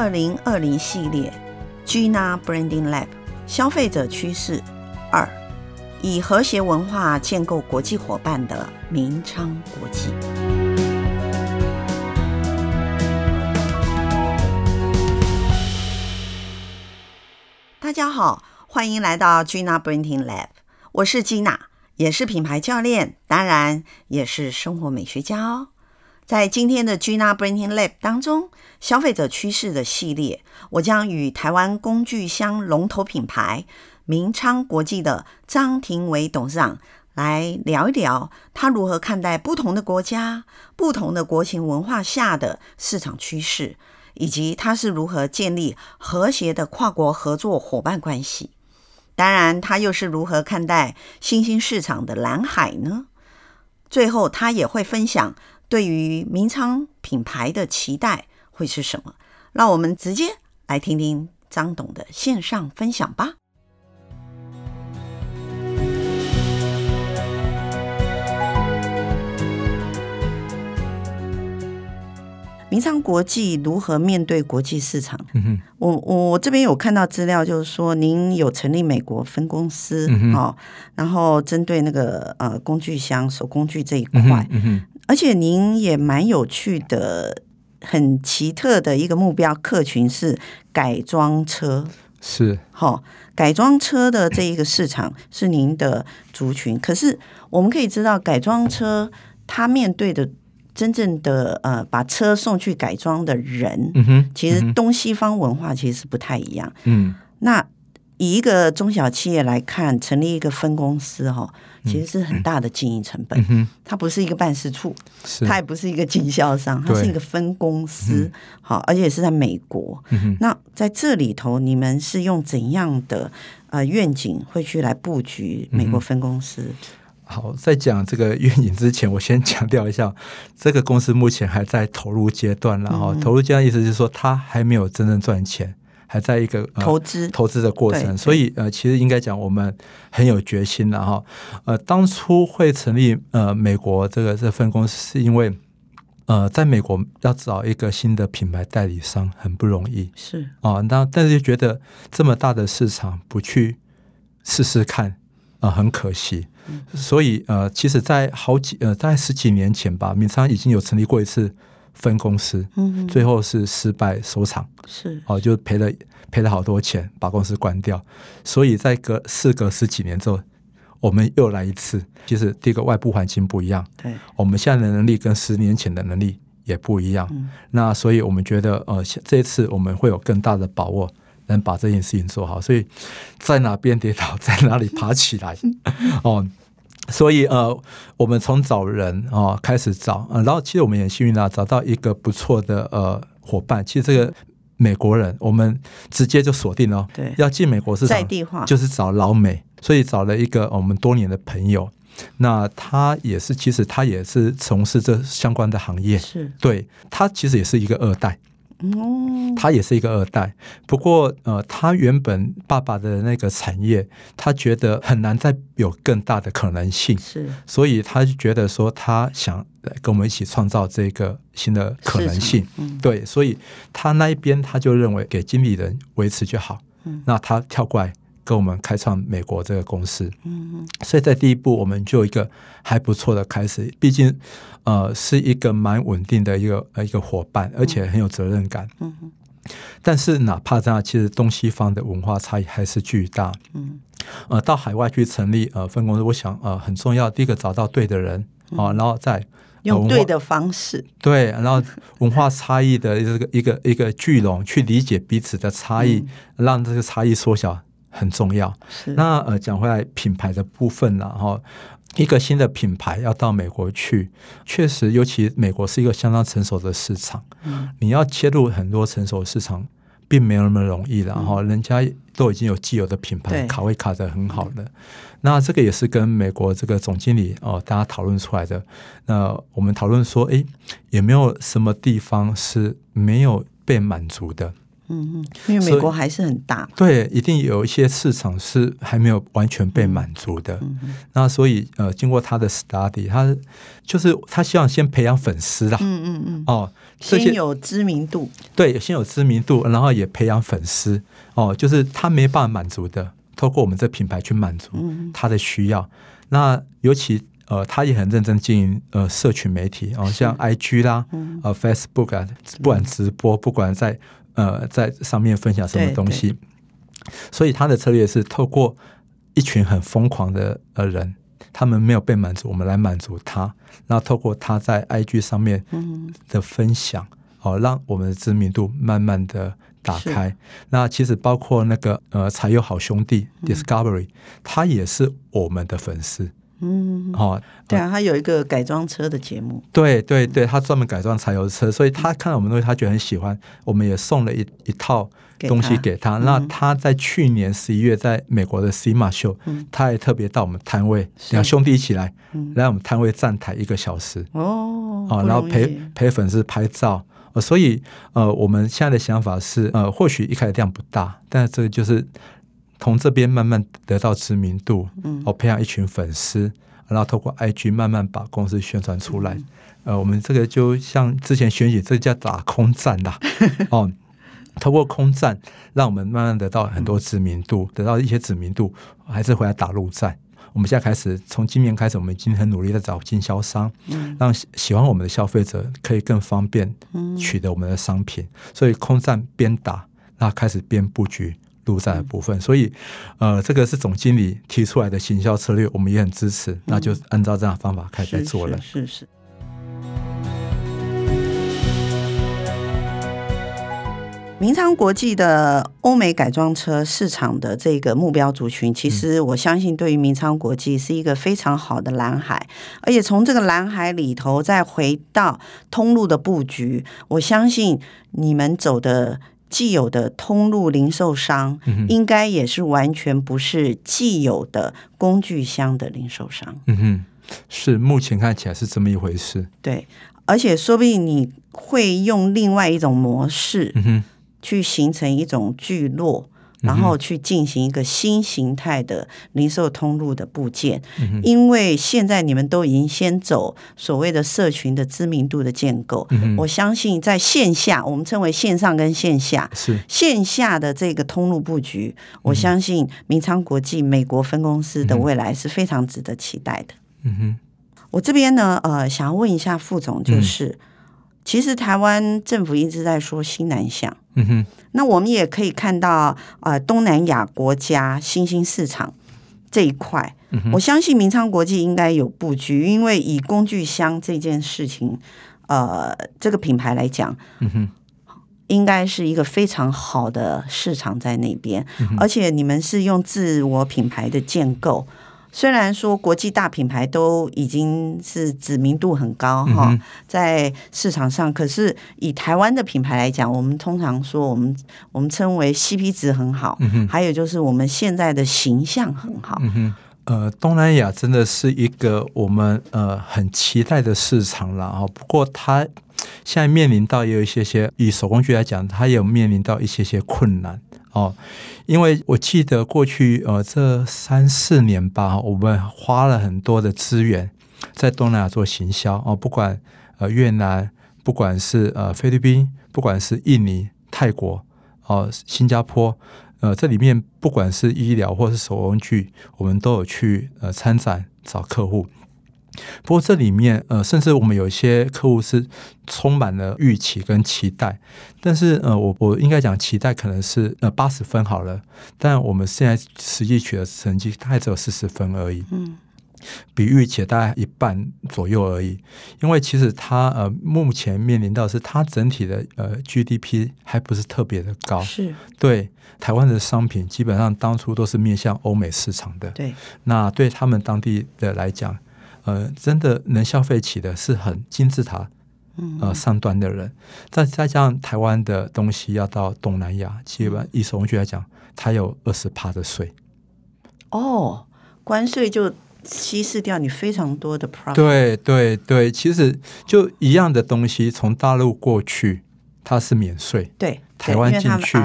二零二零系列 Gina Branding Lab 消费者趋势二，以和谐文化建构国际伙伴的明昌国际。大家好，欢迎来到 Gina Branding Lab，我是 Gina，也是品牌教练，当然也是生活美学家哦。在今天的 Gina Branding Lab 当中，消费者趋势的系列，我将与台湾工具箱龙头品牌明昌国际的张庭维董事长来聊一聊，他如何看待不同的国家、不同的国情文化下的市场趋势，以及他是如何建立和谐的跨国合作伙伴关系。当然，他又是如何看待新兴市场的蓝海呢？最后，他也会分享。对于名昌品牌的期待会是什么？让我们直接来听听张董的线上分享吧。明昌国际如何面对国际市场？嗯哼，我我这边有看到资料，就是说您有成立美国分公司，嗯、哦，然后针对那个呃工具箱手工具这一块。而且您也蛮有趣的，很奇特的一个目标客群是改装车，是好改装车的这一个市场是您的族群。可是我们可以知道，改装车它面对的真正的呃把车送去改装的人，嗯哼，其实东西方文化其实是不太一样。嗯，那以一个中小企业来看，成立一个分公司哈。其实是很大的经营成本，嗯嗯、它不是一个办事处，它也不是一个经销商，它是一个分公司，好，而且是在美国。嗯、那在这里头，你们是用怎样的呃愿景会去来布局美国分公司？嗯、好，在讲这个愿景之前，我先强调一下，这个公司目前还在投入阶段，然后投入阶段意思是说，它还没有真正赚钱。还在一个、呃、投资投资的过程，所以呃，其实应该讲我们很有决心了哈。呃，当初会成立呃美国这个这分公司，是因为呃，在美国要找一个新的品牌代理商很不容易，是啊，那、呃、但是就觉得这么大的市场不去试试看啊、呃，很可惜。嗯、所以呃，其实，在好几呃，在十几年前吧，明昌已经有成立过一次。分公司，嗯，最后是失败收场，是哦，就赔了赔了好多钱，把公司关掉。所以在隔事隔十几年之后，我们又来一次。其实第一个外部环境不一样，对，我们现在的能力跟十年前的能力也不一样。嗯、那所以我们觉得，呃，这一次我们会有更大的把握，能把这件事情做好。所以在哪边跌倒，在哪里爬起来，哦。所以呃，我们从找人啊、呃、开始找，呃，然后其实我们也幸运啊，找到一个不错的呃伙伴。其实这个美国人，我们直接就锁定了，对，要进美国市场，在地化就是找老美，所以找了一个我们多年的朋友。那他也是，其实他也是从事这相关的行业，是对，他其实也是一个二代。哦，他也是一个二代，不过呃，他原本爸爸的那个产业，他觉得很难再有更大的可能性，是，所以他就觉得说他想跟我们一起创造这个新的可能性，嗯、对，所以他那一边他就认为给经理人维持就好，嗯、那他跳过来。跟我们开创美国这个公司，嗯，所以在第一步我们就有一个还不错的开始，毕竟呃是一个蛮稳定的一个呃一个伙伴，而且很有责任感，嗯，但是哪怕这样，其实东西方的文化差异还是巨大，嗯，呃，到海外去成立呃分公司，我想呃很重要，第一个找到对的人啊，然后再用对的方式，对，然后文化差异的这个一个一个聚拢，去理解彼此的差异，让这个差异缩小。很重要。是那呃，讲回来品牌的部分了哈，一个新的品牌要到美国去，确实，尤其美国是一个相当成熟的市场，嗯，你要切入很多成熟市场，并没有那么容易的哈。嗯、人家都已经有既有的品牌，卡位卡的很好的。嗯、那这个也是跟美国这个总经理哦，大家讨论出来的。那我们讨论说，哎，有没有什么地方是没有被满足的？嗯嗯，因为美国还是很大，对，一定有一些市场是还没有完全被满足的。那所以呃，经过他的 study，他就是他希望先培养粉丝啦，嗯嗯嗯，哦，先有知名度，对，先有知名度，然后也培养粉丝，哦，就是他没办法满足的，透过我们这品牌去满足他的需要。嗯、那尤其。呃，他也很认真经营呃社群媒体哦，像 IG 啦，嗯、呃 Facebook 啊，不管直播，不管在呃在上面分享什么东西，所以他的策略是透过一群很疯狂的呃人，他们没有被满足，我们来满足他，然后透过他在 IG 上面的分享，哦、呃，让我们的知名度慢慢的打开。那其实包括那个呃才有好兄弟 Discovery，他也是我们的粉丝。嗯，哦，对啊，他有一个改装车的节目，对对对，他专门改装柴油车，所以他看到我们东西，他觉得很喜欢，我们也送了一一套东西给他。那他在去年十一月在美国的 SEMA 秀，嗯、他也特别到我们摊位，两兄弟一起来，嗯、来我们摊位站台一个小时，哦，啊，然后陪陪粉丝拍照，呃，所以呃，我们现在的想法是，呃，或许一开始量不大，但是这个就是。从这边慢慢得到知名度，嗯，哦，培养一群粉丝，然后透过 IG 慢慢把公司宣传出来。嗯、呃，我们这个就像之前选举，这叫打空战啦，哦，透过空战，让我们慢慢得到很多知名度，嗯、得到一些知名度，还是回来打陆战。我们现在开始，从今年开始，我们已经很努力的找经销商，嗯、让喜欢我们的消费者可以更方便取得我们的商品。嗯、所以空战边打，那开始边布局。陆战的部分，所以，呃，这个是总经理提出来的行销策略，我们也很支持，那就按照这样的方法开始做了。是是，是是。明昌国际的欧美改装车市场的这个目标族群，其实我相信对于明昌国际是一个非常好的蓝海，而且从这个蓝海里头再回到通路的布局，我相信你们走的。既有的通路零售商，应该也是完全不是既有的工具箱的零售商。嗯哼，是目前看起来是这么一回事。对，而且说不定你会用另外一种模式，嗯去形成一种聚落。然后去进行一个新形态的零售通路的部件，嗯、因为现在你们都已经先走所谓的社群的知名度的建构，嗯、我相信在线下，我们称为线上跟线下，是。线下的这个通路布局，我相信明昌国际美国分公司的未来是非常值得期待的。嗯哼，我这边呢，呃，想要问一下副总，就是。嗯其实台湾政府一直在说新南向，嗯哼，那我们也可以看到，呃，东南亚国家新兴市场这一块，嗯，我相信明昌国际应该有布局，因为以工具箱这件事情，呃，这个品牌来讲，嗯哼，应该是一个非常好的市场在那边，嗯，而且你们是用自我品牌的建构。虽然说国际大品牌都已经是知名度很高哈，嗯、在市场上，可是以台湾的品牌来讲，我们通常说我们我们称为 CP 值很好，还有就是我们现在的形象很好。嗯呃，东南亚真的是一个我们呃很期待的市场了哈。不过它现在面临到也有一些些，以手工具来讲，它也有面临到一些些困难。哦，因为我记得过去呃这三四年吧，我们花了很多的资源在东南亚做行销哦，不管呃越南，不管是呃菲律宾，不管是印尼、泰国哦、新加坡，呃这里面不管是医疗或是手工具，我们都有去呃参展找客户。不过这里面，呃，甚至我们有一些客户是充满了预期跟期待，但是，呃，我我应该讲期待可能是呃八十分好了，但我们现在实际取得成绩大概只有四十分而已，嗯，比预期大概一半左右而已。因为其实它呃目前面临到是它整体的呃 GDP 还不是特别的高，是对台湾的商品基本上当初都是面向欧美市场的，对，那对他们当地的来讲。呃，真的能消费起的是很金字塔，呃，上端的人。再再加上台湾的东西要到东南亚，基本以手工具来讲，它有二十趴的税。哦，关税就稀释掉你非常多的 profit。对对对，其实就一样的东西从大陆过去，它是免税，对，台湾进去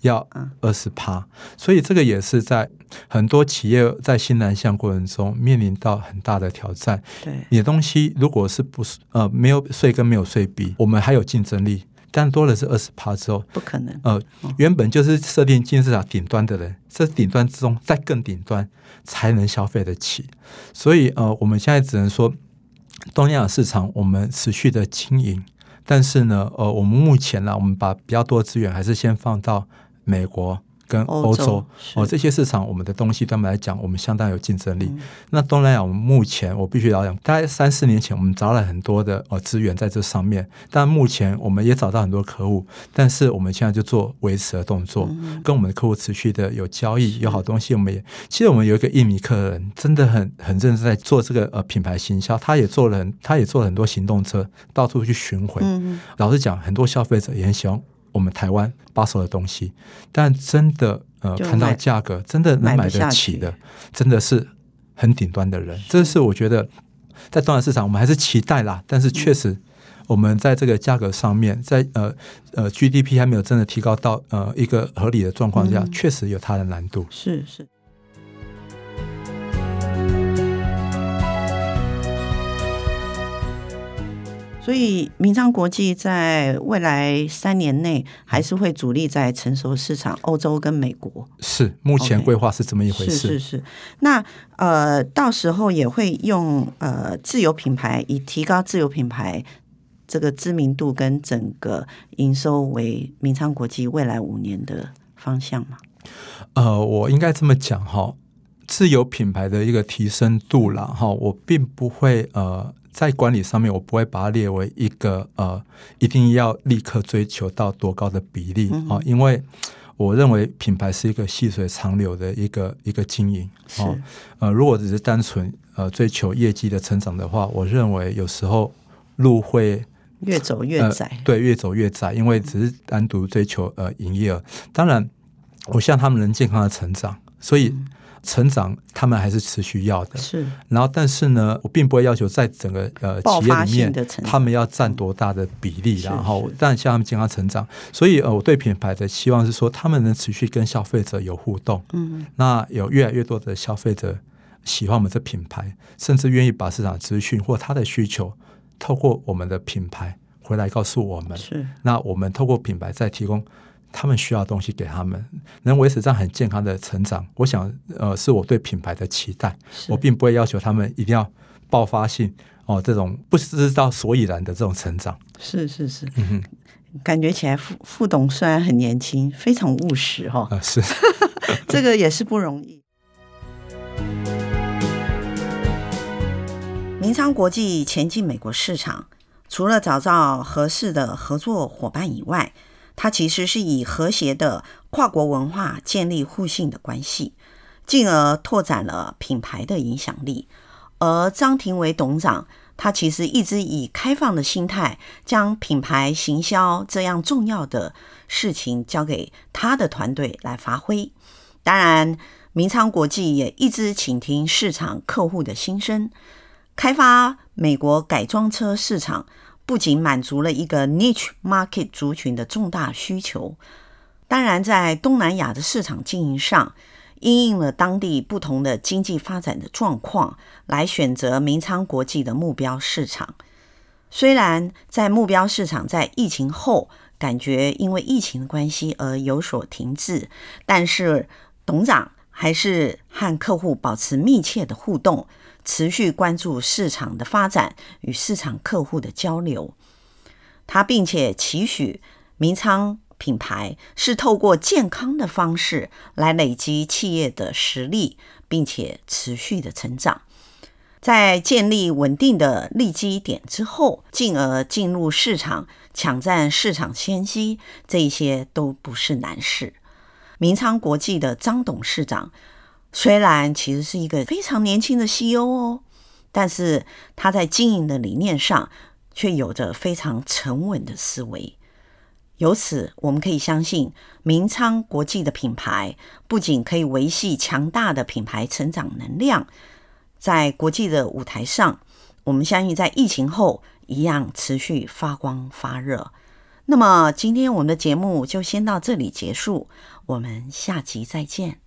要二十趴，所以这个也是在很多企业在新南向过程中面临到很大的挑战。对，你的东西如果是不是呃没有税跟没有税比，我们还有竞争力。但多的是二十趴之后，不可能。呃，原本就是设定金字塔顶端的人，这顶端之中再更顶端才能消费得起。所以呃，我们现在只能说东南亚市场我们持续的经营，但是呢，呃，我们目前呢，我们把比较多资源还是先放到美国。跟欧洲哦，这些市场，我们的东西对他们来讲，我们相当有竞争力。嗯、那东南亚，我们目前我必须要讲，大概三四年前，我们找了很多的呃资源在这上面，但目前我们也找到很多客户，但是我们现在就做维持的动作，嗯、跟我们的客户持续的有交易，有好东西。我们也其实我们有一个印尼客人，真的很很认真在做这个呃品牌行销，他也做了很，他也做了很多行动车，到处去巡回。嗯、老实讲，很多消费者也很喜欢。我们台湾把手的东西，但真的呃，看到价格真的能买得起的，真的是很顶端的人。这是我觉得在东南市场，我们还是期待啦。但是确实，我们在这个价格上面，在呃呃 GDP 还没有真的提高到呃一个合理的状况下，确实有它的难度。是是。所以，明昌国际在未来三年内还是会主力在成熟市场，欧洲跟美国。是，目前规划是这么一回事。是是是。那呃，到时候也会用呃自有品牌，以提高自有品牌这个知名度跟整个营收为明昌国际未来五年的方向吗？呃，我应该这么讲哈，自有品牌的一个提升度啦哈，我并不会呃。在管理上面，我不会把它列为一个呃，一定要立刻追求到多高的比例啊、嗯，因为我认为品牌是一个细水长流的一个一个经营哦。呃，如果只是单纯呃追求业绩的成长的话，我认为有时候路会越走越窄、呃，对，越走越窄，因为只是单独追求呃营业额。当然，我希望他们能健康的成长，所以。嗯成长，他们还是持续要的。是，然后，但是呢，我并不会要求在整个呃企业里面，他们要占多大的比例，然后，但希望他们健康成长。所以，呃，我对品牌的期望是说，他们能持续跟消费者有互动。嗯，那有越来越多的消费者喜欢我们这品牌，甚至愿意把市场资讯或他的需求透过我们的品牌回来告诉我们。是，那我们透过品牌再提供。他们需要的东西给他们，能维持这样很健康的成长，我想，呃，是我对品牌的期待。我并不会要求他们一定要爆发性哦，这种不知道所以然的这种成长。是是是，嗯哼，感觉起来副副董虽然很年轻，非常务实哈、是，这个也是不容易。明昌国际前进美国市场，除了找到合适的合作伙伴以外，它其实是以和谐的跨国文化建立互信的关系，进而拓展了品牌的影响力。而张庭为董事长，他其实一直以开放的心态，将品牌行销这样重要的事情交给他的团队来发挥。当然，明昌国际也一直倾听市场客户的心声，开发美国改装车市场。不仅满足了一个 niche market 族群的重大需求，当然在东南亚的市场经营上，因应了当地不同的经济发展的状况，来选择明昌国际的目标市场。虽然在目标市场在疫情后感觉因为疫情的关系而有所停滞，但是董长还是和客户保持密切的互动。持续关注市场的发展与市场客户的交流，他并且期许明昌品牌是透过健康的方式来累积企业的实力，并且持续的成长。在建立稳定的利基点之后，进而进入市场抢占市场先机，这些都不是难事。明昌国际的张董事长。虽然其实是一个非常年轻的 CEO 哦，但是他在经营的理念上却有着非常沉稳的思维。由此，我们可以相信，明昌国际的品牌不仅可以维系强大的品牌成长能量，在国际的舞台上，我们相信在疫情后一样持续发光发热。那么今天我们的节目就先到这里结束，我们下集再见。